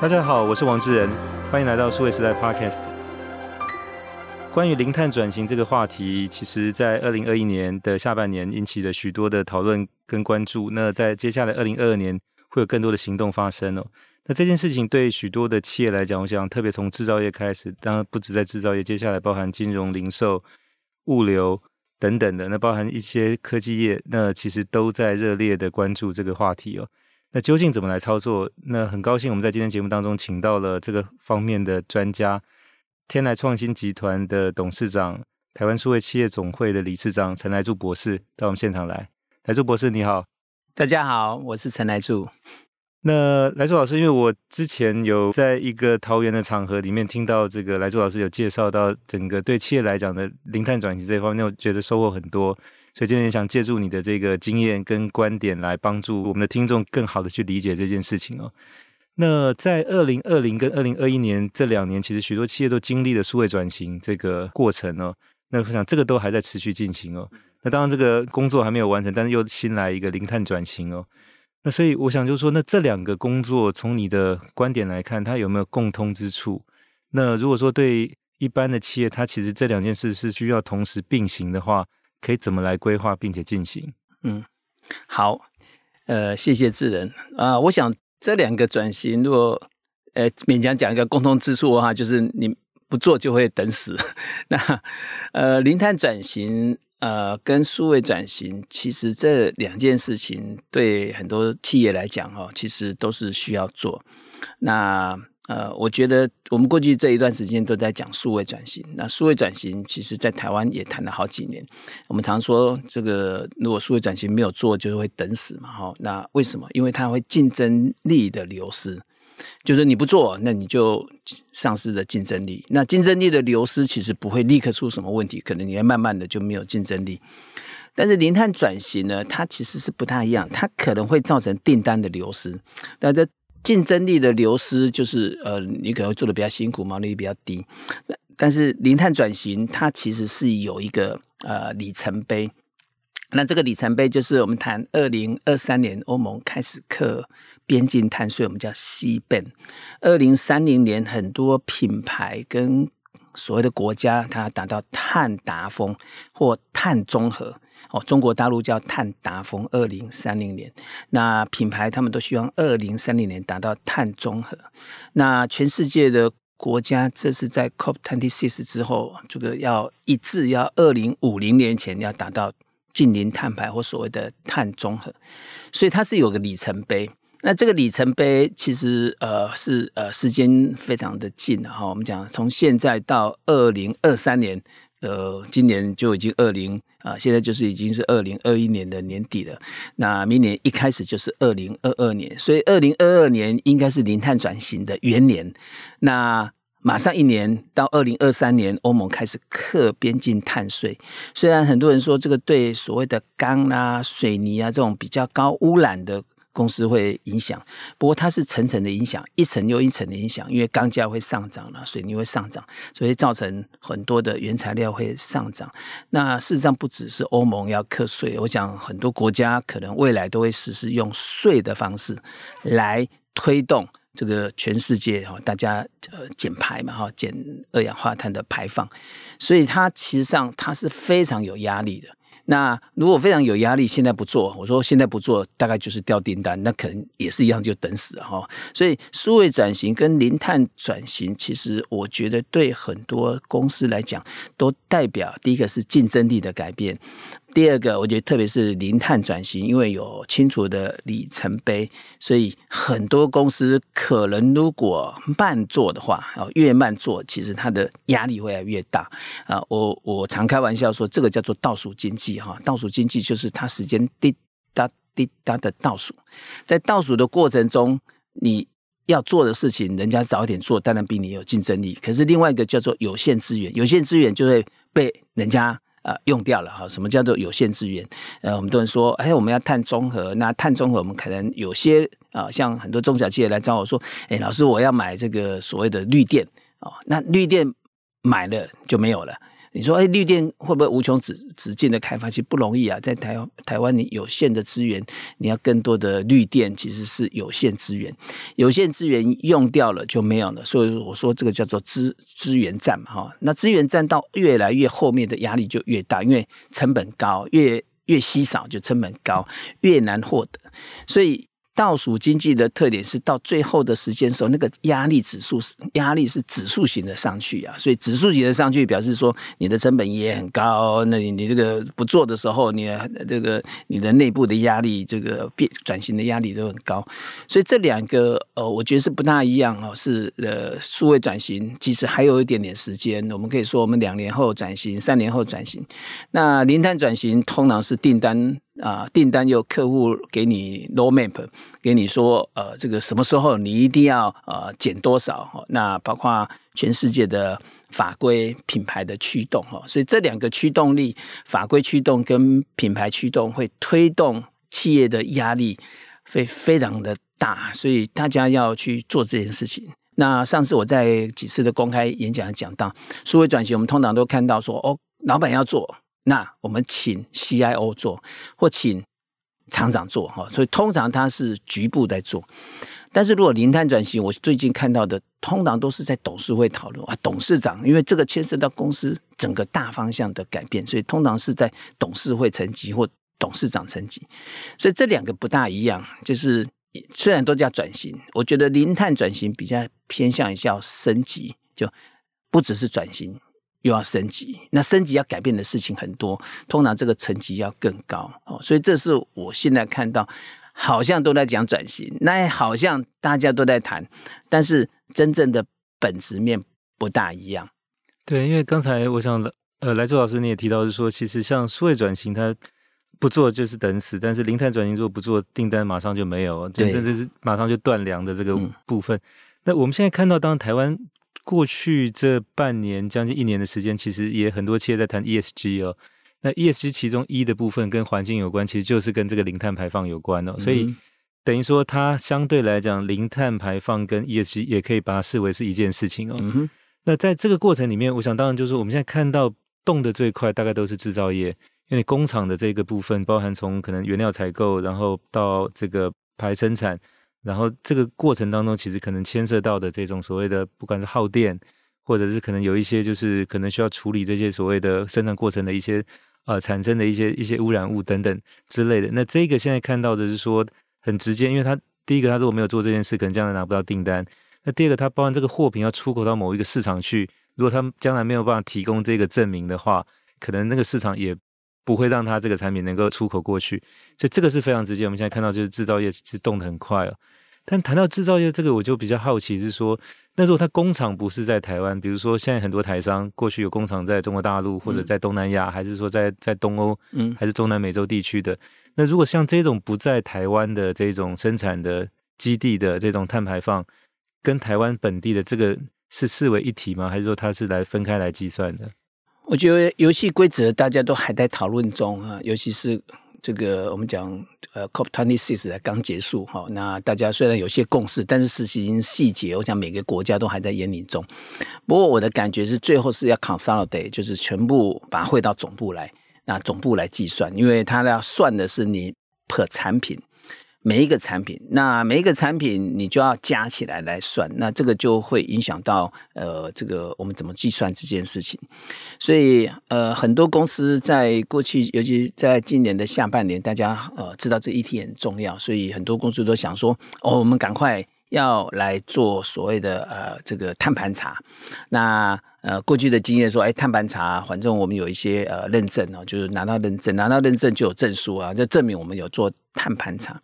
大家好，我是王志仁，欢迎来到数位时代 Podcast。关于零碳转型这个话题，其实在二零二一年的下半年引起了许多的讨论跟关注。那在接下来二零二二年会有更多的行动发生哦。那这件事情对许多的企业来讲，我想特别从制造业开始，当然不止在制造业，接下来包含金融、零售、物流等等的，那包含一些科技业，那其实都在热烈的关注这个话题哦。那究竟怎么来操作？那很高兴我们在今天节目当中请到了这个方面的专家，天来创新集团的董事长、台湾数位企业总会的理事长陈来柱博士到我们现场来。来柱博士你好，大家好，我是陈来柱。那来柱老师，因为我之前有在一个桃园的场合里面听到这个来柱老师有介绍到整个对企业来讲的零碳转型这一方面，我觉得收获很多。所以今天想借助你的这个经验跟观点来帮助我们的听众更好的去理解这件事情哦。那在二零二零跟二零二一年这两年，其实许多企业都经历了数位转型这个过程哦。那我想这个都还在持续进行哦。那当然这个工作还没有完成，但是又新来一个零碳转型哦。那所以我想就是说，那这两个工作从你的观点来看，它有没有共通之处？那如果说对一般的企业，它其实这两件事是需要同时并行的话，可以怎么来规划并且进行？嗯，好，呃，谢谢智仁啊、呃。我想这两个转型，如果呃勉强讲一个共同之处的话，就是你不做就会等死。那呃，零碳转型呃跟数位转型，其实这两件事情对很多企业来讲哈、哦，其实都是需要做。那呃，我觉得我们过去这一段时间都在讲数位转型。那数位转型，其实在台湾也谈了好几年。我们常说，这个如果数位转型没有做，就会等死嘛，哈。那为什么？因为它会竞争力的流失，就是你不做，那你就丧失了竞争力。那竞争力的流失，其实不会立刻出什么问题，可能你会慢慢的就没有竞争力。但是零碳转型呢，它其实是不太一样，它可能会造成订单的流失。那这竞争力的流失就是，呃，你可能做的比较辛苦，毛利率比较低。但是零碳转型它其实是有一个呃里程碑。那这个里程碑就是我们谈二零二三年欧盟开始课边境碳税，我们叫 C 本。二零三零年很多品牌跟所谓的国家，它达到碳达峰或碳中和哦，中国大陆叫碳达峰。二零三零年，那品牌他们都希望二零三零年达到碳中和。那全世界的国家，这是在 COP twenty six 之后，这个要一致要二零五零年前要达到近零碳排或所谓的碳中和，所以它是有个里程碑。那这个里程碑其实呃是呃时间非常的近哈，我们讲从现在到二零二三年，呃，今年就已经二零啊，现在就是已经是二零二一年的年底了。那明年一开始就是二零二二年，所以二零二二年应该是零碳转型的元年。那马上一年到二零二三年，欧盟开始课边境碳税。虽然很多人说这个对所谓的钢啊、水泥啊这种比较高污染的。公司会影响，不过它是层层的影响，一层又一层的影响，因为钢价会上涨了，水泥会上涨，所以造成很多的原材料会上涨。那事实上不只是欧盟要课税，我想很多国家可能未来都会实施用税的方式来推动这个全世界哈，大家呃减排嘛哈，减二氧化碳的排放，所以它其实上它是非常有压力的。那如果非常有压力，现在不做，我说现在不做，大概就是掉订单，那可能也是一样，就等死哈。所以数位转型跟零碳转型，其实我觉得对很多公司来讲，都代表第一个是竞争力的改变。第二个，我觉得特别是零碳转型，因为有清楚的里程碑，所以很多公司可能如果慢做的话，啊，越慢做，其实它的压力会越大啊。我我常开玩笑说，这个叫做倒数经济哈，倒数经济就是它时间滴答滴答的倒数，在倒数的过程中，你要做的事情，人家早一点做，当然比你有竞争力。可是另外一个叫做有限资源，有限资源就会被人家。呃，用掉了哈？什么叫做有限资源？呃，我们都能说，哎，我们要碳中和。那碳中和，我们可能有些啊、像很多中小企业来找我说，哎，老师，我要买这个所谓的绿电哦。那绿电买了就没有了，你说，哎，绿电会不会无穷止止境的开发？其实不容易啊，在台台湾，你有限的资源，你要更多的绿电，其实是有限资源，有限资源用掉了就没有了。所以我说这个叫做资资源战嘛，哈。那资源战到越来越后面的压力就越大，因为成本高，越越稀少就成本高，越难获得，所以。倒数经济的特点是到最后的时间时候，那个压力指数是压力是指数型的上去啊，所以指数型的上去表示说你的成本也很高，那你你这个不做的时候，你这个你的内部的压力，这个变转型的压力都很高，所以这两个呃，我觉得是不大一样哦，是呃数位转型其实还有一点点时间，我们可以说我们两年后转型，三年后转型，那零碳转型通常是订单。啊，订单有客户给你 roadmap，给你说，呃，这个什么时候你一定要呃减多少？那包括全世界的法规、品牌的驱动哈，所以这两个驱动力，法规驱动跟品牌驱动会推动企业的压力会非常的大，所以大家要去做这件事情。那上次我在几次的公开演讲讲到，数位转型，我们通常都看到说，哦，老板要做。那我们请 CIO 做，或请厂长做哈，所以通常他是局部在做。但是如果零碳转型，我最近看到的通常都是在董事会讨论啊，董事长，因为这个牵涉到公司整个大方向的改变，所以通常是在董事会层级或董事长层级。所以这两个不大一样，就是虽然都叫转型，我觉得零碳转型比较偏向于要升级，就不只是转型。又要升级，那升级要改变的事情很多，通常这个层级要更高哦，所以这是我现在看到，好像都在讲转型，那好像大家都在谈，但是真正的本质面不大一样。对，因为刚才我想，呃，来周老师你也提到是说，其实像数位转型，它不做就是等死，但是零碳转型如果不做，订单马上就没有，对，这是马上就断粮的这个部分。嗯、那我们现在看到，当台湾。过去这半年将近一年的时间，其实也很多企业在谈 ESG 哦。那 ESG 其中一的部分跟环境有关，其实就是跟这个零碳排放有关哦。所以等于说，它相对来讲，零碳排放跟 ESG 也可以把它视为是一件事情哦。那在这个过程里面，我想当然就是我们现在看到动的最快，大概都是制造业，因为工厂的这个部分，包含从可能原料采购，然后到这个排生产。然后这个过程当中，其实可能牵涉到的这种所谓的，不管是耗电，或者是可能有一些就是可能需要处理这些所谓的生产过程的一些呃产生的一些一些污染物等等之类的。那这个现在看到的是说很直接，因为他第一个他如果没有做这件事，可能将来拿不到订单。那第二个，他包含这个货品要出口到某一个市场去，如果他将来没有办法提供这个证明的话，可能那个市场也。不会让它这个产品能够出口过去，所以这个是非常直接。我们现在看到就是制造业是动得很快哦。但谈到制造业这个，我就比较好奇是说，那如果它工厂不是在台湾，比如说现在很多台商过去有工厂在中国大陆或者在东南亚，嗯、还是说在在东欧，嗯，还是中南美洲地区的，那如果像这种不在台湾的这种生产的基地的这种碳排放，跟台湾本地的这个是视为一体吗？还是说它是来分开来计算的？我觉得游戏规则大家都还在讨论中啊，尤其是这个我们讲呃，COP twenty six 刚结束哈，那大家虽然有些共识，但是实行细节，我想每个国家都还在研拟中。不过我的感觉是，最后是要 consolidate，就是全部把它汇到总部来，那总部来计算，因为它要算的是你 per 产品。每一个产品，那每一个产品你就要加起来来算，那这个就会影响到呃，这个我们怎么计算这件事情。所以呃，很多公司在过去，尤其在今年的下半年，大家呃知道这议题很重要，所以很多公司都想说，哦，我们赶快要来做所谓的呃这个碳盘查。那呃过去的经验说，哎，碳盘查，反正我们有一些呃认证哦，就是拿到认证，拿到认证就有证书啊，就证明我们有做碳盘查。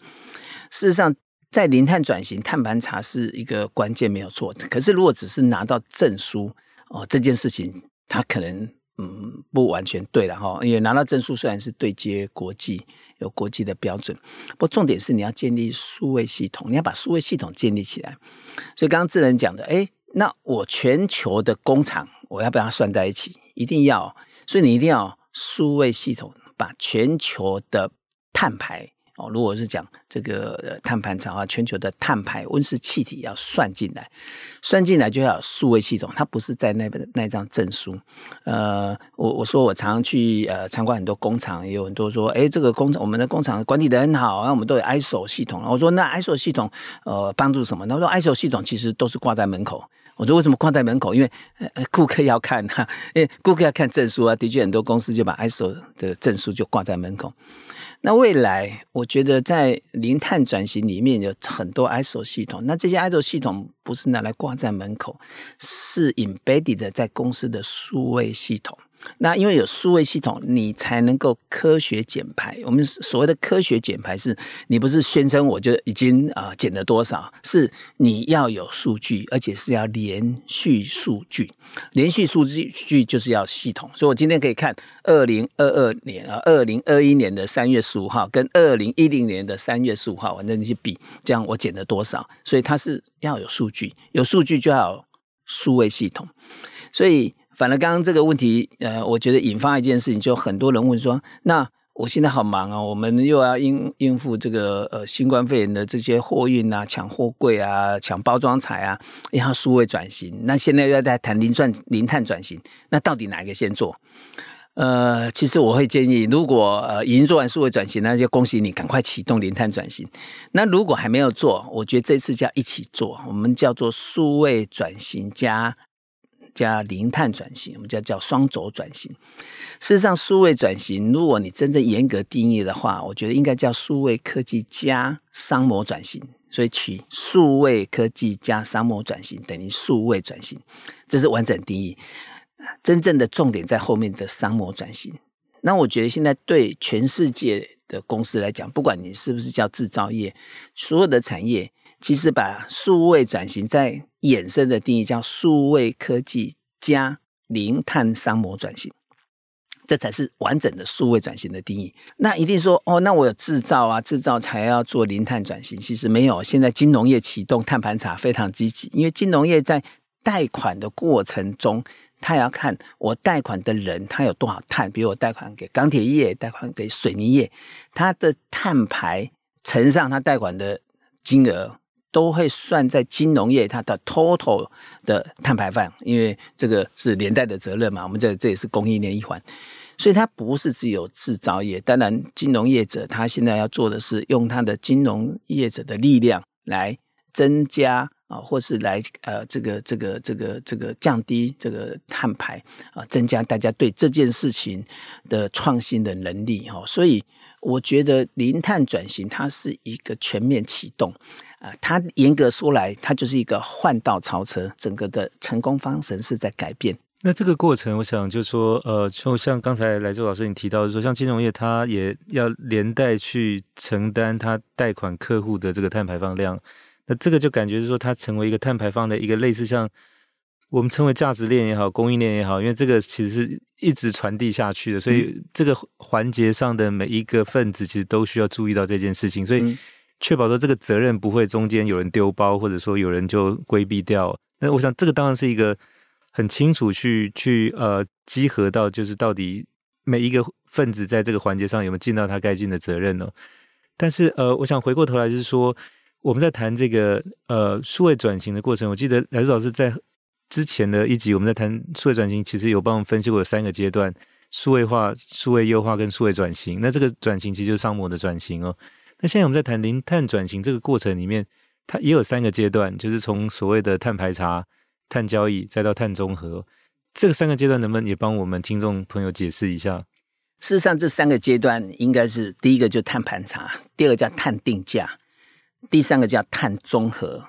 事实上，在零碳转型，碳盘查是一个关键，没有错。可是，如果只是拿到证书哦，这件事情它可能嗯不完全对了哈。因为拿到证书虽然是对接国际，有国际的标准，不过重点是你要建立数位系统，你要把数位系统建立起来。所以刚刚智仁讲的，哎，那我全球的工厂，我要不要算在一起？一定要。所以你一定要数位系统，把全球的碳排。哦。如果是讲这个碳盘查的话，全球的碳排温室气体要算进来，算进来就要有数位系统，它不是在那边那张证书。呃，我我说我常常去呃参观很多工厂，也有很多说，哎，这个工厂我们的工厂管理得很好，那我们都有 ISO 系统。我说那 ISO 系统呃帮助什么？他说 ISO 系统其实都是挂在门口。我说为什么挂在门口？因为顾客要看哈，因为顾客要看证书啊。的确，很多公司就把 ISO 的证书就挂在门口。那未来，我觉得在零碳转型里面有很多 ISO 系统。那这些 ISO 系统不是拿来挂在门口，是 embedded 在公司的数位系统。那因为有数位系统，你才能够科学减排。我们所谓的科学减排，是你不是宣称我就已经啊减了多少，是你要有数据，而且是要连续数据。连续数据就是要系统。所以我今天可以看二零二二年啊，二零二一年的三月十五号跟二零一零年的三月十五号，反正你去比，这样我减了多少。所以它是要有数据，有数据就要有数位系统。所以。反而刚刚这个问题，呃，我觉得引发一件事情，就很多人问说：那我现在好忙啊，我们又要应应付这个呃新冠肺炎的这些货运啊、抢货柜啊、抢包装材啊，然后数位转型。那现在又要在谈零转零碳转型，那到底哪一个先做？呃，其实我会建议，如果呃已经做完数位转型，那就恭喜你，赶快启动零碳转型。那如果还没有做，我觉得这次就要一起做，我们叫做数位转型加。加零碳转型，我们叫叫双轴转型。事实上，数位转型，如果你真正严格定义的话，我觉得应该叫数位科技加商模转型。所以取数位科技加商模转型等于数位转型，这是完整定义。真正的重点在后面的商模转型。那我觉得现在对全世界的公司来讲，不管你是不是叫制造业，所有的产业。其实把数位转型再衍生的定义叫数位科技加零碳商模转型，这才是完整的数位转型的定义。那一定说哦，那我有制造啊，制造才要做零碳转型。其实没有，现在金融业启动碳盘查非常积极，因为金融业在贷款的过程中，他要看我贷款的人他有多少碳，比如我贷款给钢铁业、贷款给水泥业，他的碳排乘上他贷款的金额。都会算在金融业它的 total 的碳排放，因为这个是连带的责任嘛。我们这这也是供应链一环，所以它不是只有制造业。当然，金融业者他现在要做的是用他的金融业者的力量来增加啊，或是来呃这个这个这个这个降低这个碳排啊，增加大家对这件事情的创新的能力哈。所以我觉得零碳转型它是一个全面启动。啊，它严格说来，它就是一个换道超车，整个的成功方程式在改变。那这个过程，我想就说，呃，就像刚才来舟老师你提到的说，像金融业，它也要连带去承担它贷款客户的这个碳排放量。那这个就感觉是说，它成为一个碳排放的一个类似像我们称为价值链也好，供应链也好，因为这个其实是一直传递下去的，所以这个环节上的每一个分子其实都需要注意到这件事情，所以。嗯确保说这个责任不会中间有人丢包，或者说有人就规避掉。那我想这个当然是一个很清楚去去呃集合到，就是到底每一个分子在这个环节上有没有尽到他该尽的责任呢？但是呃，我想回过头来就是说，我们在谈这个呃数位转型的过程，我记得来舟老师在之前的一集我们在谈数位转型，其实有帮我们分析过有三个阶段：数位化、数位优化跟数位转型。那这个转型其实就是商模的转型哦。那现在我们在谈零碳转型这个过程里面，它也有三个阶段，就是从所谓的碳排查、碳交易，再到碳中和。这个三个阶段能不能也帮我们听众朋友解释一下？事实上，这三个阶段应该是第一个就碳盘查，第二个叫碳定价，第三个叫碳中和。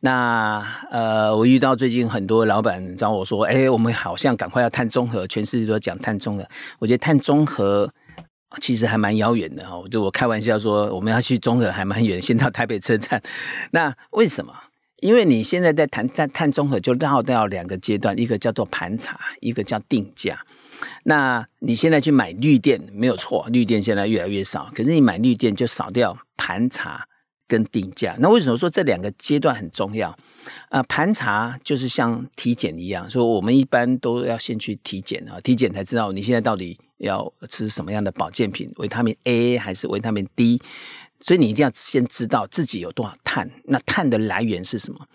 那呃，我遇到最近很多老板找我说：“哎，我们好像赶快要碳中和，全世界都讲碳中和。”我觉得碳中和。其实还蛮遥远的哈，就我开玩笑说，我们要去中和还蛮远，先到台北车站。那为什么？因为你现在在谈在碳中和，就绕到两个阶段，一个叫做盘查，一个叫定价。那你现在去买绿电没有错，绿电现在越来越少，可是你买绿电就少掉盘查跟定价。那为什么说这两个阶段很重要？啊、盘查就是像体检一样，说我们一般都要先去体检啊，体检才知道你现在到底。要吃什么样的保健品，维他命 A 还是维他命 D？所以你一定要先知道自己有多少碳，那碳的来源是什么？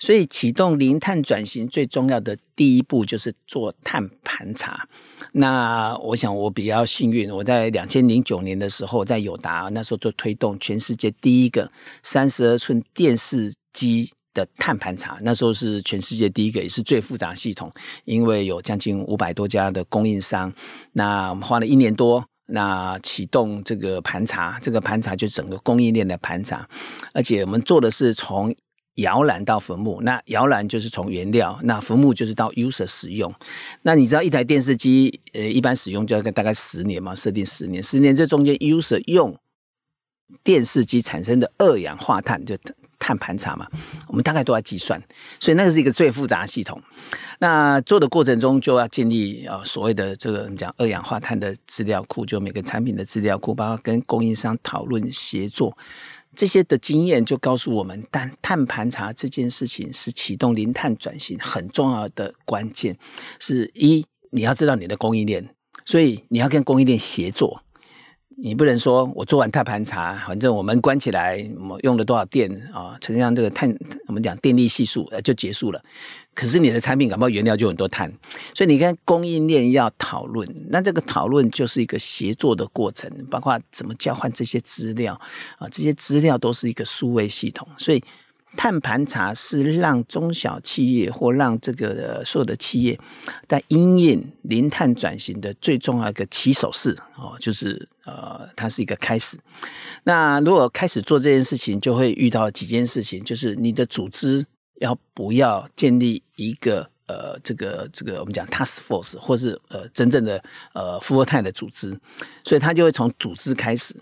所以启动零碳转型最重要的第一步就是做碳盘查。那我想我比较幸运，我在两千零九年的时候在友达，那时候就推动全世界第一个三十二寸电视机的碳盘查。那时候是全世界第一个，也是最复杂系统，因为有将近五百多家的供应商。那我们花了一年多。那启动这个盘查，这个盘查就整个供应链的盘查，而且我们做的是从摇篮到坟墓。那摇篮就是从原料，那坟墓就是到 user 使用。那你知道一台电视机，呃，一般使用就要大概十年嘛，设定十年，十年这中间 user 用电视机产生的二氧化碳就。碳盘查嘛，我们大概都要计算，所以那个是一个最复杂的系统。那做的过程中就要建立呃所谓的这个我们讲二氧化碳的资料库，就每个产品的资料库，包括跟供应商讨论协作，这些的经验就告诉我们，但碳盘查这件事情是启动零碳转型很重要的关键。是一，你要知道你的供应链，所以你要跟供应链协作。你不能说我做完碳盘查，反正我们关起来，我用了多少电啊？乘上这个碳，我们讲电力系数，就结束了。可是你的产品搞不好原料就很多碳，所以你跟供应链要讨论。那这个讨论就是一个协作的过程，包括怎么交换这些资料啊，这些资料都是一个数位系统，所以。碳盘查是让中小企业或让这个所有的企业在因应零碳转型的最重要一个起手式哦，就是呃，它是一个开始。那如果开始做这件事情，就会遇到几件事情，就是你的组织要不要建立一个。呃，这个这个我们讲 task force，或是呃真正的呃富二代的组织，所以他就会从组织开始。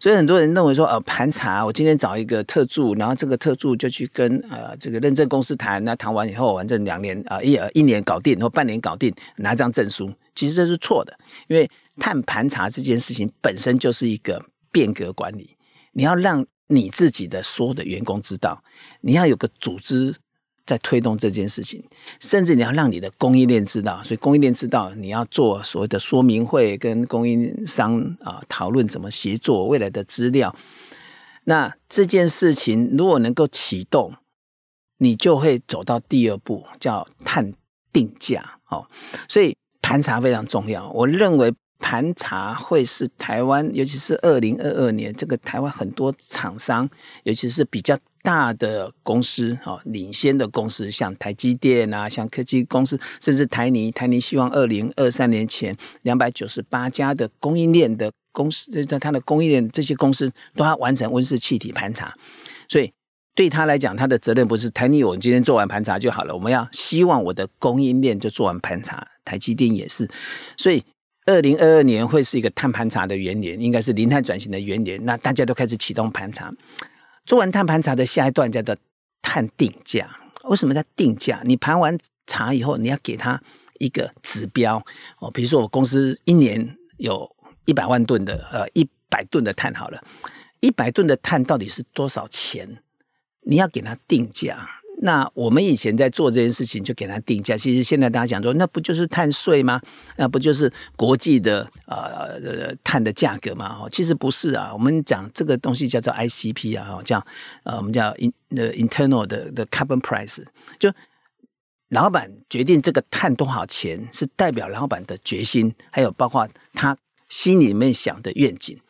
所以很多人认为说，呃，盘查，我今天找一个特助，然后这个特助就去跟呃这个认证公司谈，那谈完以后，反正两年啊、呃、一一年搞定，或半年搞定，拿张证书，其实这是错的。因为碳盘查这件事情本身就是一个变革管理，你要让你自己的所有的员工知道，你要有个组织。在推动这件事情，甚至你要让你的供应链知道，所以供应链知道你要做所谓的说明会，跟供应商啊讨论怎么协作未来的资料。那这件事情如果能够启动，你就会走到第二步，叫碳定价。哦，所以盘查非常重要。我认为盘查会是台湾，尤其是二零二二年，这个台湾很多厂商，尤其是比较。大的公司啊，领先的公司，像台积电啊，像科技公司，甚至台泥，台泥希望二零二三年前两百九十八家的供应链的公司，在它的供应链这些公司都要完成温室气体盘查。所以对他来讲，他的责任不是台泥，我今天做完盘查就好了。我们要希望我的供应链就做完盘查，台积电也是。所以二零二二年会是一个碳盘查的元年，应该是零碳转型的元年。那大家都开始启动盘查。做完碳盘查的下一段叫做碳定价。为什么叫定价？你盘完查以后，你要给他一个指标哦。比如说，我公司一年有一百万吨的呃一百吨的碳，好了，一百吨的碳到底是多少钱？你要给他定价。那我们以前在做这件事情，就给他定价。其实现在大家讲说，那不就是碳税吗？那不就是国际的呃碳的价格吗？哦，其实不是啊。我们讲这个东西叫做 ICP 啊，叫呃我们叫 in the internal 的的 carbon price。就老板决定这个碳多少钱，是代表老板的决心，还有包括他心里面想的愿景。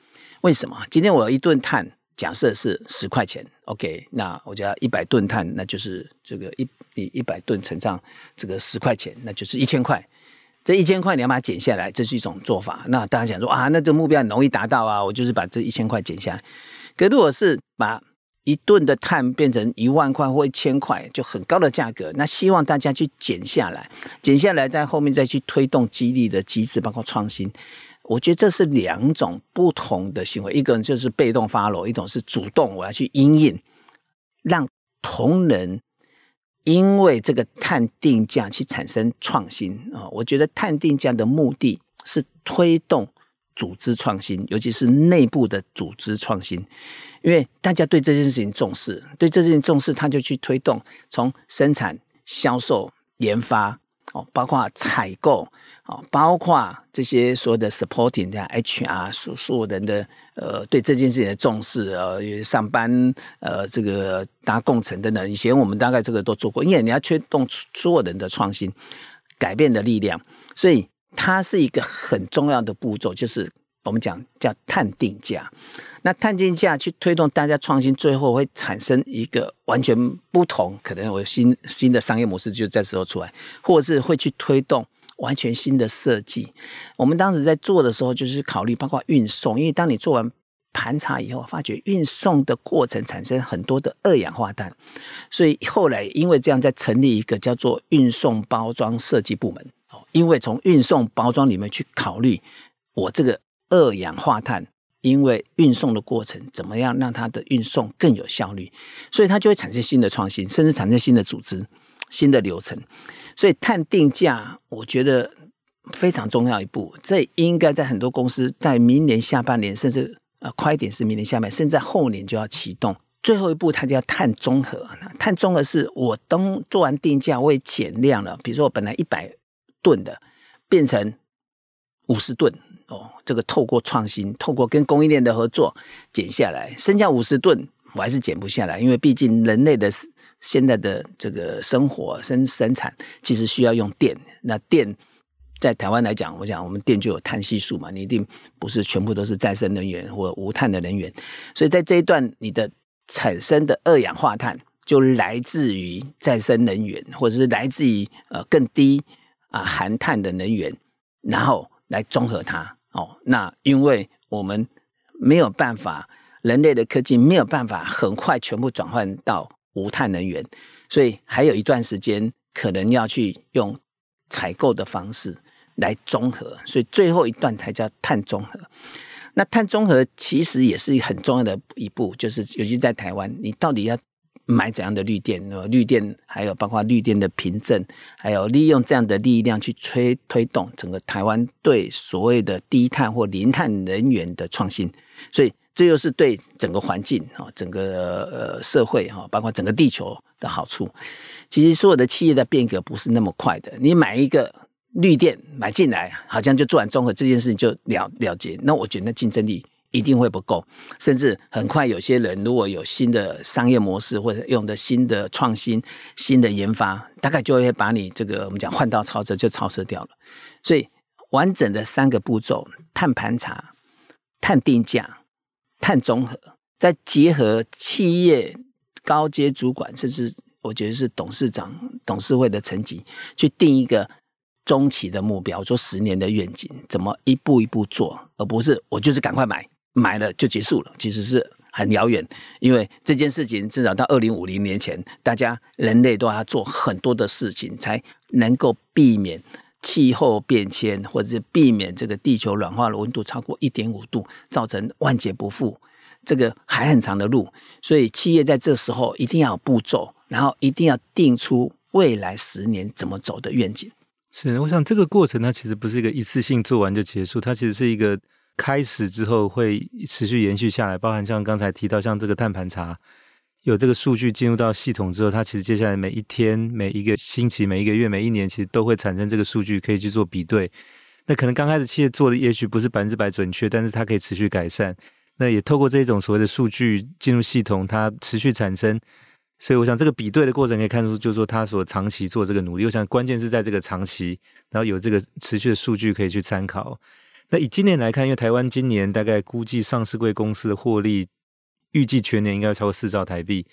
为什么？今天我有一顿碳。假设是十块钱，OK，那我讲一百吨碳，那就是这个一一一百吨乘上这个十块钱，那就是一千块。这一千块你要把它减下来，这是一种做法。那大家想说啊，那这个目标很容易达到啊，我就是把这一千块减下来。可如果是把一吨的碳变成一万块或一千块，就很高的价格。那希望大家去减下来，减下来在后面再去推动激励的机制，包括创新。我觉得这是两种不同的行为，一个人就是被动发落一种是主动，我要去应应，让同仁因为这个碳定价去产生创新啊。我觉得碳定价的目的是推动组织创新，尤其是内部的组织创新，因为大家对这件事情重视，对这件事情重视，他就去推动从生产、销售、研发。哦，包括采购哦，包括这些所有的 supporting 的 HR 所所有人的呃对这件事情的重视呃，上班呃这个搭工程等等，以前我们大概这个都做过，因为你要驱动所有人的创新改变的力量，所以它是一个很重要的步骤，就是。我们讲叫碳定价，那碳定价去推动大家创新，最后会产生一个完全不同，可能有新新的商业模式就在时候出来，或者是会去推动完全新的设计。我们当时在做的时候，就是考虑包括运送，因为当你做完盘查以后，发觉运送的过程产生很多的二氧化碳，所以后来因为这样，在成立一个叫做运送包装设计部门。哦，因为从运送包装里面去考虑我这个。二氧化碳，因为运送的过程怎么样让它的运送更有效率，所以它就会产生新的创新，甚至产生新的组织、新的流程。所以碳定价，我觉得非常重要一步。这应该在很多公司在明年下半年，甚至呃快一点是明年下半年，甚至后年就要启动。最后一步，它叫碳中和。碳中和是我当做完定价，我也减量了。比如说我本来一百吨的，变成五十吨。哦，这个透过创新，透过跟供应链的合作减下来，剩下五十吨，我还是减不下来，因为毕竟人类的现在的这个生活生生产其实需要用电，那电在台湾来讲，我想我们电就有碳系数嘛，你一定不是全部都是再生能源或无碳的能源，所以在这一段你的产生的二氧化碳就来自于再生能源，或者是来自于呃更低啊含碳的能源，然后来综合它。哦，那因为我们没有办法，人类的科技没有办法很快全部转换到无碳能源，所以还有一段时间可能要去用采购的方式来综合，所以最后一段才叫碳中和。那碳中和其实也是很重要的一步，就是尤其在台湾，你到底要。买怎样的绿电？绿电还有包括绿电的凭证，还有利用这样的力量去推推动整个台湾对所谓的低碳或零碳能源的创新。所以这又是对整个环境啊，整个呃社会哈，包括整个地球的好处。其实所有的企业的变革不是那么快的。你买一个绿电买进来，好像就做完综合这件事情就了了结。那我觉得那竞争力。一定会不够，甚至很快，有些人如果有新的商业模式或者用的新的创新、新的研发，大概就会把你这个我们讲换道超车就超车掉了。所以，完整的三个步骤：碳盘查、碳定价、碳中和，再结合企业高阶主管，甚至我觉得是董事长、董事会的层级，去定一个中期的目标，做十年的愿景，怎么一步一步做，而不是我就是赶快买。买了就结束了，其实是很遥远，因为这件事情至少到二零五零年前，大家人类都要做很多的事情，才能够避免气候变迁，或者是避免这个地球暖化的温度超过一点五度，造成万劫不复。这个还很长的路，所以企业在这时候一定要有步骤，然后一定要定出未来十年怎么走的愿景。是，我想这个过程它其实不是一个一次性做完就结束，它其实是一个。开始之后会持续延续下来，包含像刚才提到，像这个碳盘查，有这个数据进入到系统之后，它其实接下来每一天、每一个星期、每一个月、每一年，其实都会产生这个数据，可以去做比对。那可能刚开始企业做的也许不是百分之百准确，但是它可以持续改善。那也透过这种所谓的数据进入系统，它持续产生。所以我想这个比对的过程可以看出，就是说它所长期做这个努力。我想关键是在这个长期，然后有这个持续的数据可以去参考。那以今年来看，因为台湾今年大概估计上市柜公司的获利，预计全年应该要超过四兆台币，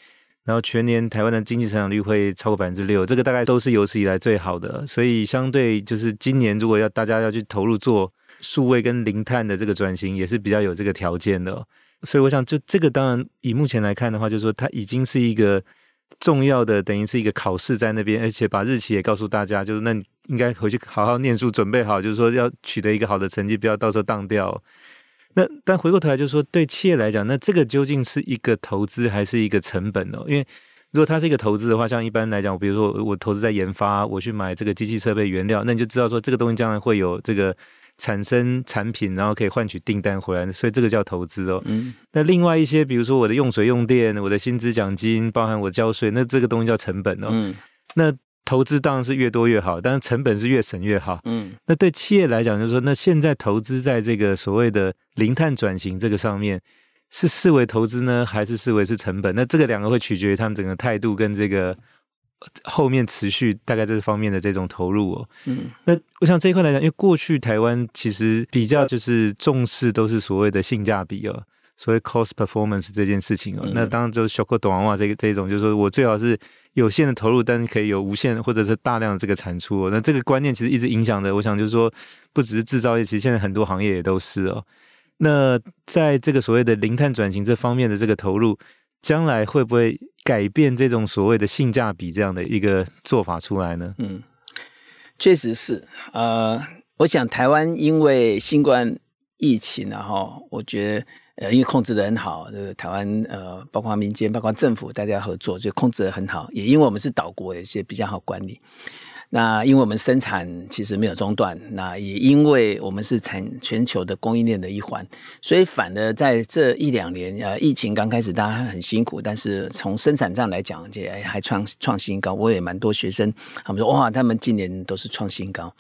然后全年台湾的经济成长率会超过百分之六，这个大概都是有史以来最好的。所以相对就是今年如果要大家要去投入做数位跟零碳的这个转型，也是比较有这个条件的。所以我想，就这个当然以目前来看的话，就是说它已经是一个。重要的等于是一个考试在那边，而且把日期也告诉大家，就是那你应该回去好好念书，准备好，就是说要取得一个好的成绩，不要到时候当掉。那但回过头来就是说，对企业来讲，那这个究竟是一个投资还是一个成本呢？因为如果它是一个投资的话，像一般来讲，比如说我投资在研发，我去买这个机器设备原料，那你就知道说这个东西将来会有这个。产生产品，然后可以换取订单回来，所以这个叫投资哦。嗯，那另外一些，比如说我的用水用电、我的薪资奖金，包含我交税，那这个东西叫成本哦。嗯，那投资当然是越多越好，但是成本是越省越好。嗯，那对企业来讲，就是说，那现在投资在这个所谓的零碳转型这个上面，是视为投资呢，还是视为是成本？那这个两个会取决于他们整个态度跟这个后面持续大概这方面的这种投入哦。嗯，那我想这一块来讲，因为过去台湾其实比较就是重视都是所谓的性价比哦。所谓 cost performance 这件事情哦，嗯、那当然就是小个短袜这个这种，就是说我最好是有限的投入，但是可以有无限或者是大量的这个产出哦。那这个观念其实一直影响的，我想就是说，不只是制造业，其实现在很多行业也都是哦。那在这个所谓的零碳转型这方面的这个投入，将来会不会改变这种所谓的性价比这样的一个做法出来呢？嗯，确实是。呃，我想台湾因为新冠疫情啊，哈，我觉得。呃，因为控制得很好，这个台湾呃，包括民间、包括政府，大家合作就控制得很好。也因为我们是岛国，有些比较好管理。那因为我们生产其实没有中断，那也因为我们是产全球的供应链的一环，所以反而在这一两年，呃，疫情刚开始，大家很辛苦，但是从生产上来讲，这还创创新高。我也蛮多学生，他们说哇，他们今年都是创新高。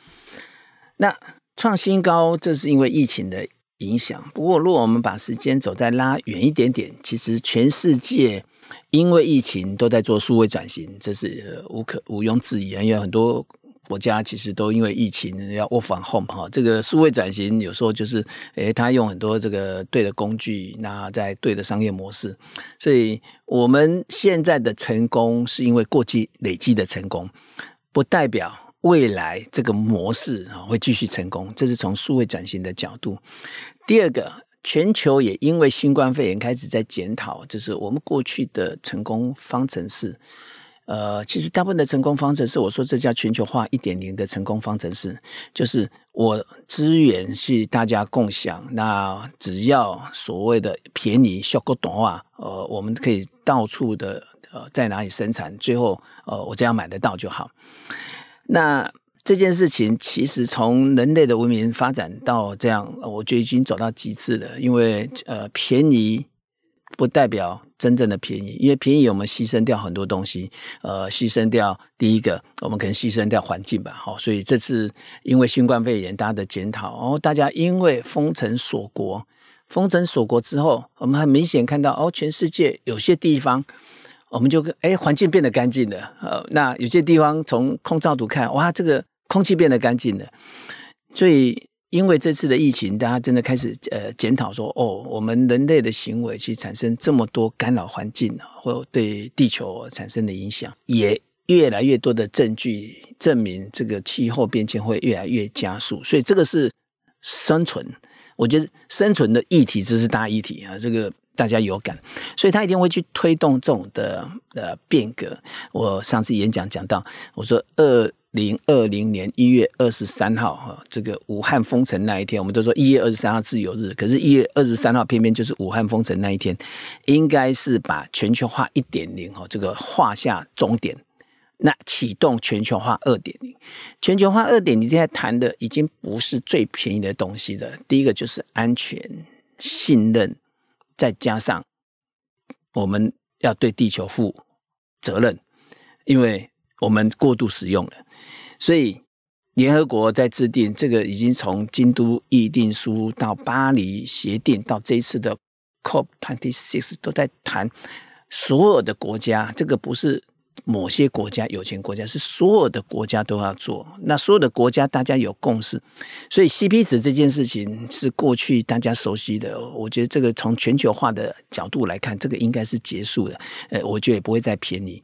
那创新高，这是因为疫情的。影响。不过，如果我们把时间走再拉远一点点，其实全世界因为疫情都在做数位转型，这是无可毋庸置疑。因为很多国家其实都因为疫情要 work from home 哈，这个数位转型有时候就是，诶，他用很多这个对的工具，那在对的商业模式。所以我们现在的成功是因为过去累积的成功，不代表。未来这个模式啊会继续成功，这是从数位转型的角度。第二个，全球也因为新冠肺炎开始在检讨，就是我们过去的成功方程式。呃，其实大部分的成功方程式，我说这叫全球化一点零的成功方程式，就是我资源是大家共享，那只要所谓的便宜、效果短啊，呃，我们可以到处的呃在哪里生产，最后呃我这样买得到就好。那这件事情其实从人类的文明发展到这样，我觉得已经走到极致了。因为呃，便宜不代表真正的便宜，因为便宜我们牺牲掉很多东西。呃，牺牲掉第一个，我们可能牺牲掉环境吧。好，所以这次因为新冠肺炎大家的检讨，然后大家因为封城锁国，封城锁国之后，我们很明显看到哦，全世界有些地方。我们就哎，环境变得干净了。呃，那有些地方从空照图看，哇，这个空气变得干净了。所以，因为这次的疫情，大家真的开始呃检讨说，哦，我们人类的行为其实产生这么多干扰环境啊，或对地球产生的影响，也越来越多的证据证明这个气候变迁会越来越加速。所以，这个是生存，我觉得生存的议题这是大议题啊，这个。大家有感，所以他一定会去推动这种的呃变革。我上次演讲讲到，我说二零二零年一月二十三号哈，这个武汉封城那一天，我们都说一月二十三号自由日，可是，一月二十三号偏偏就是武汉封城那一天，应该是把全球化一点零哈这个画下终点，那启动全球化二点零。全球化二点零现在谈的已经不是最便宜的东西了，第一个就是安全、信任。再加上我们要对地球负责任，因为我们过度使用了，所以联合国在制定这个，已经从京都议定书到巴黎协定到这一次的 COP twenty six 都在谈，所有的国家，这个不是。某些国家有钱国家是所有的国家都要做，那所有的国家大家有共识，所以 CP 值这件事情是过去大家熟悉的。我觉得这个从全球化的角度来看，这个应该是结束的。呃，我觉得也不会再便宜，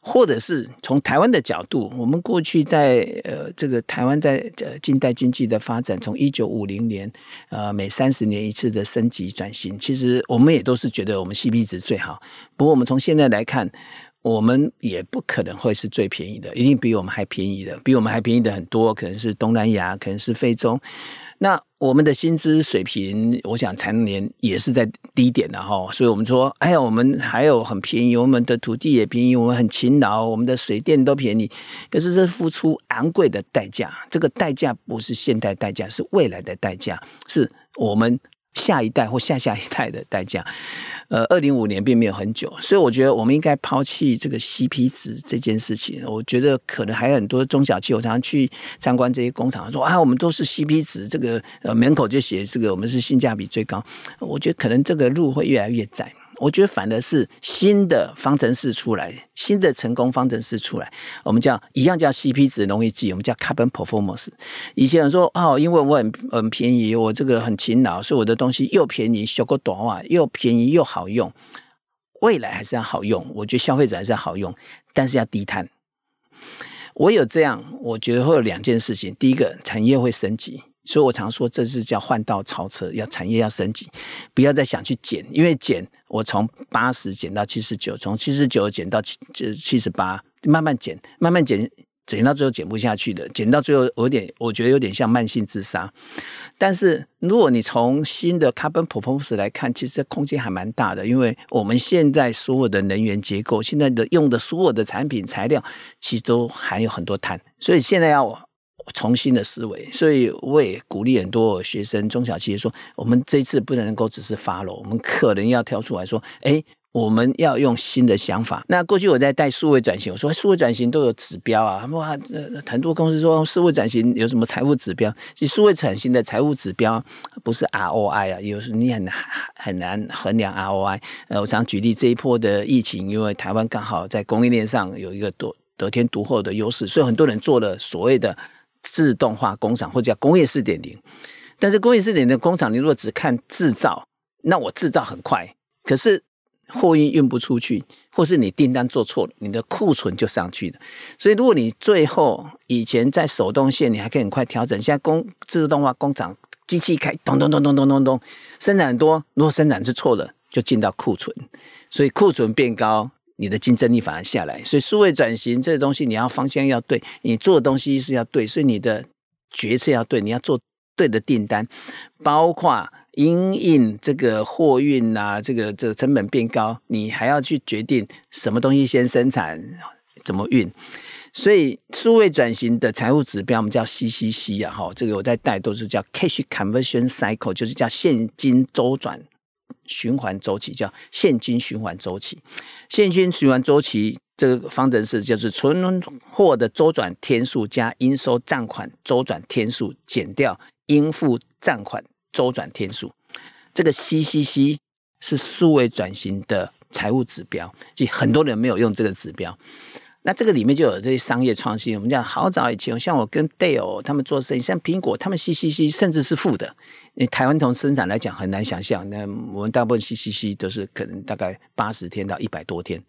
或者是从台湾的角度，我们过去在呃这个台湾在呃近代经济的发展，从一九五零年呃每三十年一次的升级转型，其实我们也都是觉得我们 CP 值最好。不过我们从现在来看。我们也不可能会是最便宜的，一定比我们还便宜的，比我们还便宜的很多，可能是东南亚，可能是非洲。那我们的薪资水平，我想常年也是在低点的哈。所以我们说，哎呀，我们还有很便宜，我们的土地也便宜，我们很勤劳，我们的水电都便宜。可是这付出昂贵的代价，这个代价不是现代代价，是未来的代价，是我们下一代或下下一代的代价。呃，二零五年并没有很久，所以我觉得我们应该抛弃这个 CP 值这件事情。我觉得可能还有很多中小企业，我常常去参观这些工厂，说啊，我们都是 CP 值，这个呃门口就写这个我们是性价比最高。我觉得可能这个路会越来越窄。我觉得反而是新的方程式出来，新的成功方程式出来，我们叫一样叫 CP 值容易记，我们叫 Carbon Performance。以前人说哦，因为我很很便宜，我这个很勤劳，所以我的东西又便宜，修个短袜又便宜又好用。未来还是要好用，我觉得消费者还是要好用，但是要低碳。我有这样，我觉得会有两件事情，第一个产业会升级。所以我常说，这是叫换道超车，要产业要升级，不要再想去减，因为减我从八十减到七十九，从七十九减到七七十八，慢慢减，慢慢减，减到最后减不下去的，减到最后有点，我觉得有点像慢性自杀。但是如果你从新的 carbon performance 来看，其实空间还蛮大的，因为我们现在所有的能源结构，现在的用的所有的产品材料，其实都含有很多碳，所以现在要。重新的思维，所以我也鼓励很多学生、中小企业说：我们这次不能够只是 follow，我们可能要跳出来说：哎，我们要用新的想法。那过去我在带数位转型，我说数位转型都有指标啊，他们很多公司说数位转型有什么财务指标？其实数位转型的财务指标不是 ROI 啊，有时你很难很难衡量 ROI。呃，我想举例这一波的疫情，因为台湾刚好在供应链上有一个多得天独厚的优势，所以很多人做了所谓的。自动化工厂或者叫工业四点零，但是工业四点零工厂，你如果只看制造，那我制造很快，可是货运运不出去，或是你订单做错了，你的库存就上去了。所以如果你最后以前在手动线，你还可以很快调整，现在工自动化工厂机器一开，咚咚咚咚咚咚咚，生产多，如果生产是错了，就进到库存，所以库存变高。你的竞争力反而下来，所以数位转型这个东西，你要方向要对，你做的东西是要对，所以你的决策要对，你要做对的订单，包括因应这个货运啊，这个这个成本变高，你还要去决定什么东西先生产，怎么运。所以数位转型的财务指标，我们叫 CCC 啊，哈，这个我在带都是叫 Cash Conversion Cycle，就是叫现金周转。循环周期叫现金循环周期，现金循环周期这个方程式就是存货的周转天数加应收账款周转天数减掉应付账款周转天数。这个 CCC 是数位转型的财务指标，即很多人没有用这个指标。那这个里面就有这些商业创新。我们讲好早以前，像我跟 Dell 他们做生意，像苹果他们 CCC 甚至是负的。你台湾从生产来讲很难想象，那我们大部分 CCC 都是可能大概八十天到一百多天。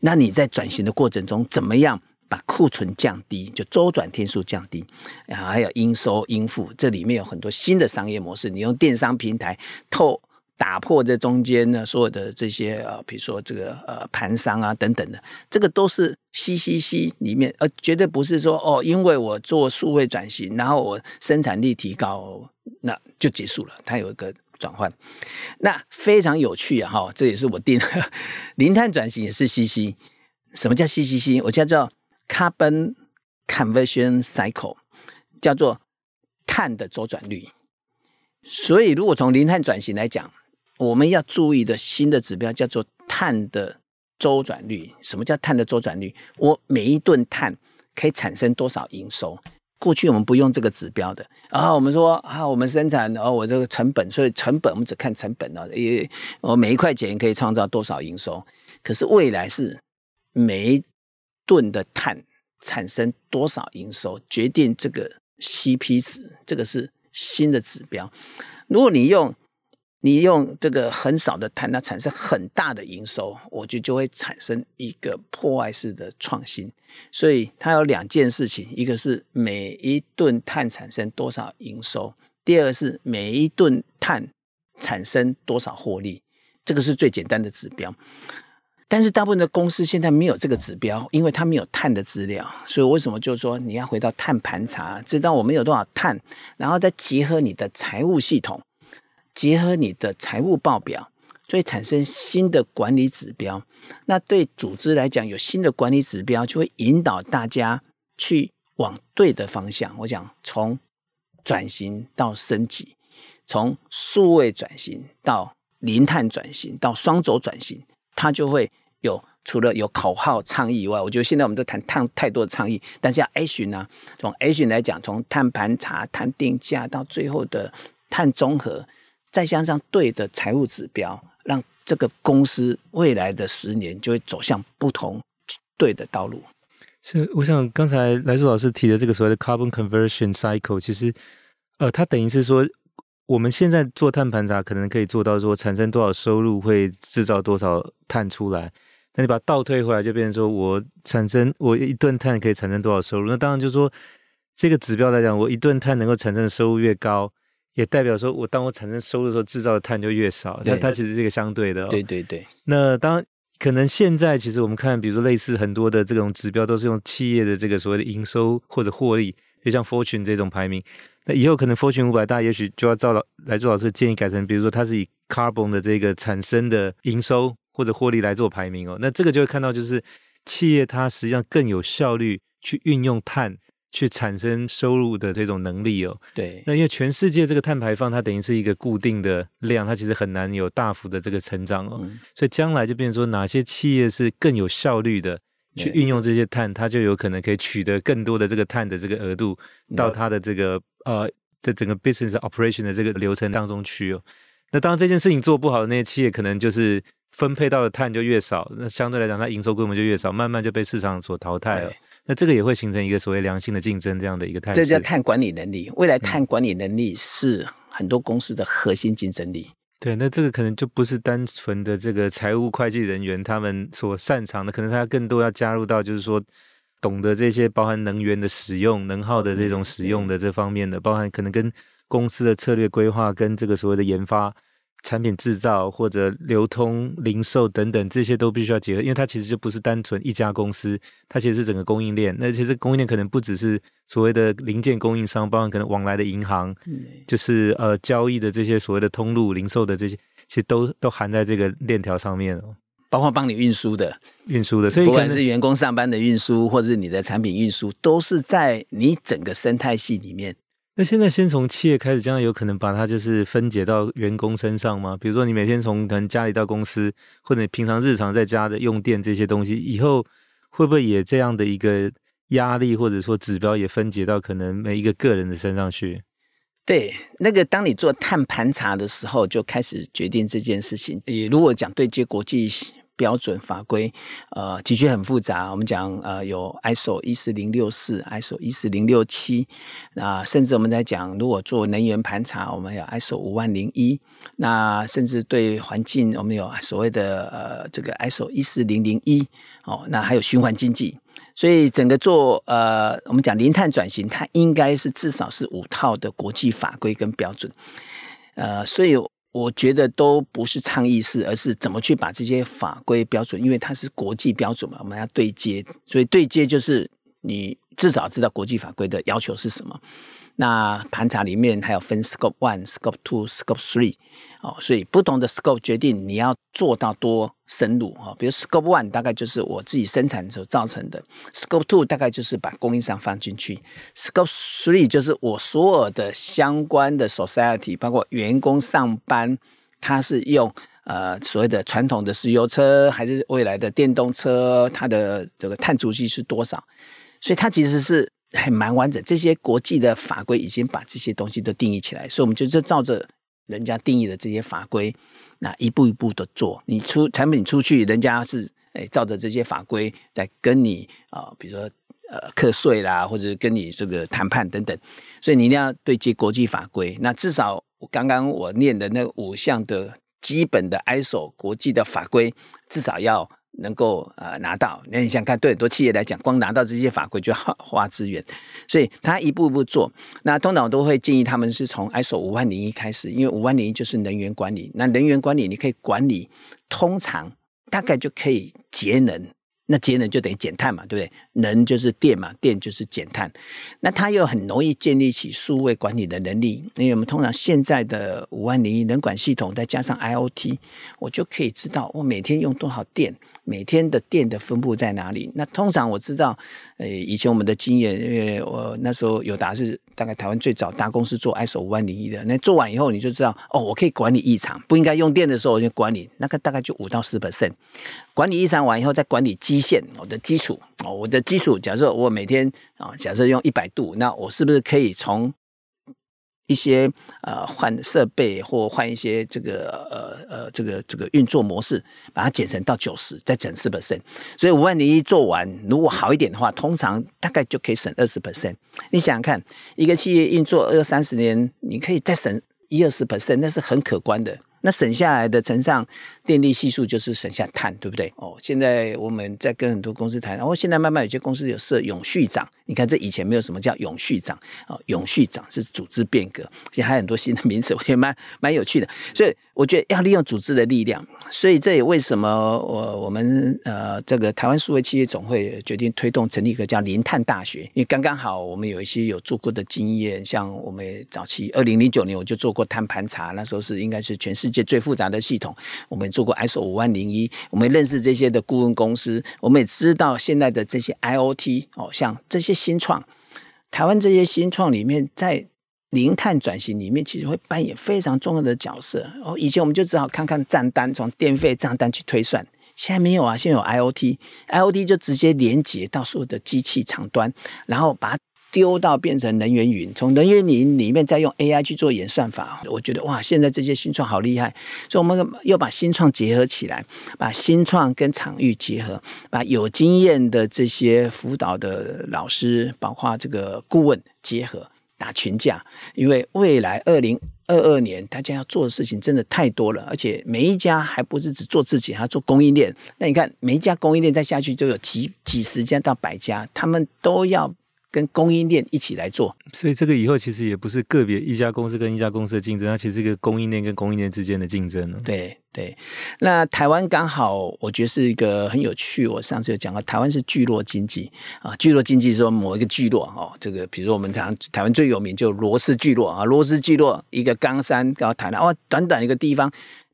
那你在转型的过程中，怎么样把库存降低，就周转天数降低，然后还有应收应付，这里面有很多新的商业模式。你用电商平台透。打破这中间呢，所有的这些呃，比如说这个呃盘商啊等等的，这个都是 CCC 里面，呃，绝对不是说哦，因为我做数位转型，然后我生产力提高，那就结束了。它有一个转换，那非常有趣啊！哈，这也是我定的 零碳转型也是 CC。什么叫 CCC？我叫做 Carbon Conversion Cycle，叫做碳的周转率。所以，如果从零碳转型来讲，我们要注意的新的指标叫做碳的周转率。什么叫碳的周转率？我每一吨碳可以产生多少营收？过去我们不用这个指标的。然后我们说啊，我们生产哦，我这个成本，所以成本我们只看成本哦，也我每一块钱可以创造多少营收？可是未来是每一吨的碳产生多少营收，决定这个 CP 值，这个是新的指标。如果你用你用这个很少的碳，它产生很大的营收，我觉得就会产生一个破坏式的创新。所以它有两件事情：一个是每一吨碳产生多少营收；第二个是每一吨碳产生多少获利。这个是最简单的指标。但是大部分的公司现在没有这个指标，因为它没有碳的资料。所以为什么就是说你要回到碳盘查，知道我们有多少碳，然后再结合你的财务系统。结合你的财务报表，所以产生新的管理指标。那对组织来讲，有新的管理指标，就会引导大家去往对的方向。我想从转型到升级，从数位转型到零碳转型到双轴转型，它就会有除了有口号倡议以外，我觉得现在我们都谈碳太多的倡议，但是要 action 呢？从 a 型来讲，从碳盘查、碳定价到最后的碳综合，再加上对的财务指标，让这个公司未来的十年就会走向不同对的道路。是，我想刚才来苏老师提的这个所谓的 carbon conversion cycle，其实，呃，它等于是说，我们现在做碳盘查，可能可以做到说产生多少收入会制造多少碳出来。那你把倒退回来，就变成说我产生我一吨碳可以产生多少收入？那当然就是说，这个指标来讲，我一吨碳能够产生的收入越高，也代表说我当我产生收入的时候，制造的碳就越少。那它其实是一个相对的哦。对对对。那当可能现在其实我们看，比如说类似很多的这种指标，都是用企业的这个所谓的营收或者获利，就像 Fortune 这种排名。那以后可能 Fortune 五百大也许就要照来做老师的建议改成，比如说它是以 carbon 的这个产生的营收或者获利来做排名哦。那这个就会看到，就是企业它实际上更有效率去运用碳。去产生收入的这种能力哦，对。那因为全世界这个碳排放，它等于是一个固定的量，它其实很难有大幅的这个成长哦。嗯、所以将来就变成说，哪些企业是更有效率的去运用这些碳，它就有可能可以取得更多的这个碳的这个额度到它的这个呃的整个 business operation 的这个流程当中去哦。那当这件事情做不好的那些企业，可能就是分配到的碳就越少，那相对来讲，它营收规模就越少，慢慢就被市场所淘汰了。那这个也会形成一个所谓良性的竞争这样的一个态势。这叫碳管理能力。未来碳管理能力是很多公司的核心竞争力。嗯、对，那这个可能就不是单纯的这个财务会计人员他们所擅长的，可能他更多要加入到就是说，懂得这些包含能源的使用、能耗的这种使用的这方面的，包含可能跟公司的策略规划跟这个所谓的研发。产品制造或者流通、零售等等，这些都必须要结合，因为它其实就不是单纯一家公司，它其实是整个供应链。那其实供应链可能不只是所谓的零件供应商，包括可能往来的银行，嗯、就是呃交易的这些所谓的通路、零售的这些，其实都都含在这个链条上面哦。包括帮你运输的、运输的，所以不管是员工上班的运输，或者是你的产品运输，都是在你整个生态系里面。那现在先从企业开始，将来有可能把它就是分解到员工身上吗？比如说你每天从可能家里到公司，或者你平常日常在家的用电这些东西，以后会不会也这样的一个压力或者说指标也分解到可能每一个个人的身上去？对，那个当你做碳盘查的时候，就开始决定这件事情。也如果讲对接国际。标准法规，呃，的确很复杂。我们讲，呃，有 ISO 一四零六四、ISO 一四零六七，那甚至我们在讲，如果做能源盘查，我们有 ISO 五万零一。那甚至对环境，我们有所谓的呃这个 ISO 一四零零一。哦，那还有循环经济。所以整个做呃，我们讲零碳转型，它应该是至少是五套的国际法规跟标准。呃，所以。我觉得都不是倡议式，而是怎么去把这些法规标准，因为它是国际标准嘛，我们要对接，所以对接就是你至少知道国际法规的要求是什么。那盘查里面还有分 scope one、scope two、scope three，哦，所以不同的 scope 决定你要做到多深入啊。比如 scope one 大概就是我自己生产所造成的，scope two 大概就是把供应商放进去，scope three 就是我所有的相关的 society，包括员工上班，他是用呃所谓的传统的石油车还是未来的电动车，它的这个碳足迹是多少？所以它其实是。还蛮完整，这些国际的法规已经把这些东西都定义起来，所以我们就是照着人家定义的这些法规，那一步一步的做。你出产品出去，人家是诶照着这些法规在跟你啊、比如说呃课税啦，或者跟你这个谈判等等，所以你一定要对接国际法规。那至少我刚刚我念的那五项的基本的 ISO 国际的法规，至少要。能够呃拿到，那你想看，对很多企业来讲，光拿到这些法规就要花资源，所以他一步一步做。那通常我都会建议他们是从 ISO 五万零一开始，因为五万零一就是能源管理。那能源管理你可以管理，通常大概就可以节能。那节能就等于减碳嘛，对不对？能就是电嘛，电就是减碳。那它又很容易建立起数位管理的能力，因为我们通常现在的五万零一能管系统，再加上 IoT，我就可以知道我每天用多少电，每天的电的分布在哪里。那通常我知道，呃，以前我们的经验，因为我那时候友达是大概台湾最早大公司做 ISO 五万零一的，那做完以后你就知道，哦，我可以管理异常，不应该用电的时候我就管理，那个大概就五到十 percent。管理异常完以后，再管理基线，我的基础哦，我的基础，假设我每天啊，假设用一百度，那我是不是可以从一些呃换设备或换一些这个呃呃这个这个运作模式，把它减成到九十，再减四 percent。所以五万零一做完，如果好一点的话，通常大概就可以省二十 percent。你想想看，一个企业运作二三十年，你可以再省一二十 percent，那是很可观的。那省下来的乘上电力系数就是省下碳，对不对？哦，现在我们在跟很多公司谈，然后现在慢慢有些公司有设永续长，你看这以前没有什么叫永续长啊，永续长是组织变革，现在还有很多新的名词，我觉得蛮蛮有趣的。所以我觉得要利用组织的力量，所以这也为什么我我们呃这个台湾数位企业总会决定推动成立一个叫零碳大学，因为刚刚好我们有一些有做过的经验，像我们早期二零零九年我就做过碳盘查，那时候是应该是全世界最复杂的系统，我们做过 ISO 五万零一，我们认识这些的顾问公司，我们也知道现在的这些 IOT 哦，像这些新创，台湾这些新创里面，在零碳转型里面，其实会扮演非常重要的角色。哦，以前我们就只好看看账单，从电费账单去推算，现在没有啊，现在有 IOT，IOT 就直接连接到所有的机器厂端，然后把。丢到变成能源云，从能源云里面再用 AI 去做演算法，我觉得哇，现在这些新创好厉害，所以我们要把新创结合起来，把新创跟场域结合，把有经验的这些辅导的老师，包括这个顾问结合，打群架，因为未来二零二二年大家要做的事情真的太多了，而且每一家还不是只做自己，还要做供应链。那你看每一家供应链再下去就有几几十家到百家，他们都要。跟供应链一起来做，所以这个以后其实也不是个别一家公司跟一家公司的竞争，它其实是一个供应链跟供应链之间的竞争。对对，那台湾刚好我觉得是一个很有趣。我上次有讲过，台湾是聚落经济啊，聚落经济说某一个聚落哦，这个比如说我们讲台湾最有名就罗斯聚落啊，罗斯聚落一个冈山到台南哦，短短一个地方。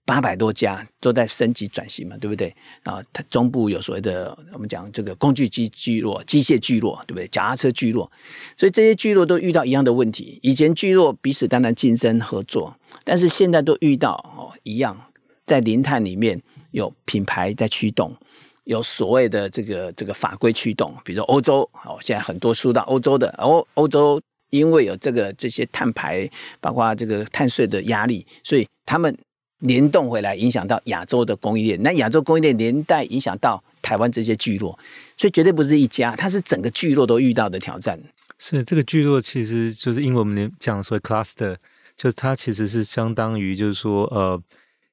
八百多家都在升级转型嘛，对不对？啊，它中部有所谓的我们讲这个工具机聚落、机械聚落，对不对？脚踏车聚落，所以这些聚落都遇到一样的问题。以前聚落彼此当然竞争合作，但是现在都遇到哦一样，在零碳里面有品牌在驱动，有所谓的这个这个法规驱动，比如说欧洲哦，现在很多输到欧洲的欧欧洲，因为有这个这些碳排，包括这个碳税的压力，所以他们。联动回来，影响到亚洲的供应链，那亚洲供应链连带影响到台湾这些聚落，所以绝对不是一家，它是整个聚落都遇到的挑战。是这个聚落，其实就是因为我们讲说 cluster，就是它其实是相当于就是说，呃，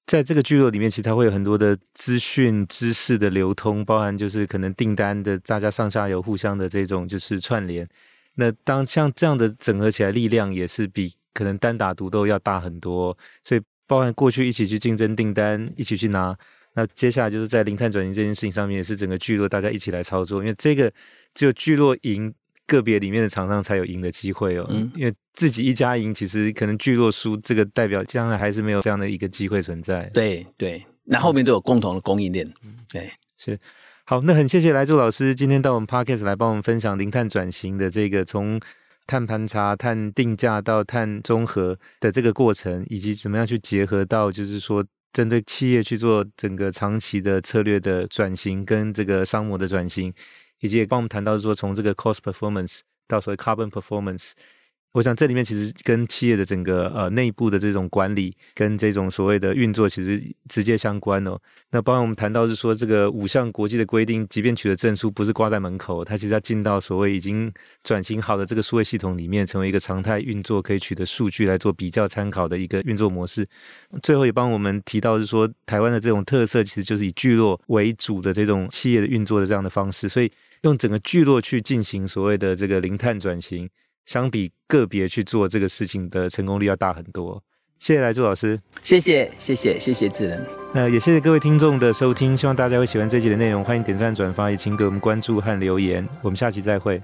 在这个聚落里面，其实它会有很多的资讯、知识的流通，包含就是可能订单的大家上下游互相的这种就是串联。那当像这样的整合起来，力量也是比可能单打独斗要大很多，所以。包含过去一起去竞争订单，一起去拿。那接下来就是在零碳转型这件事情上面，也是整个聚落大家一起来操作。因为这个只有聚落赢，个别里面的厂商才有赢的机会哦。嗯，因为自己一家赢，其实可能聚落输，这个代表将来还是没有这样的一个机会存在。对对，那后面都有共同的供应链。对，是。好，那很谢谢来助老师今天到我们 Podcast 来帮我们分享零碳转型的这个从。碳盘查、碳定价到碳中和的这个过程，以及怎么样去结合到，就是说针对企业去做整个长期的策略的转型，跟这个商模的转型，以及也帮我们谈到说从这个 cost performance 到所谓 carbon performance。我想这里面其实跟企业的整个呃内部的这种管理跟这种所谓的运作其实直接相关哦。那包括我们谈到是说这个五项国际的规定，即便取得证书不是挂在门口，它其实要进到所谓已经转型好的这个数位系统里面，成为一个常态运作，可以取得数据来做比较参考的一个运作模式。最后也帮我们提到是说台湾的这种特色其实就是以聚落为主的这种企业的运作的这样的方式，所以用整个聚落去进行所谓的这个零碳转型。相比个别去做这个事情的成功率要大很多。谢谢来助老师，谢谢谢谢谢谢智能。那也谢谢各位听众的收听，希望大家会喜欢这集的内容，欢迎点赞转发，也请给我们关注和留言。我们下期再会。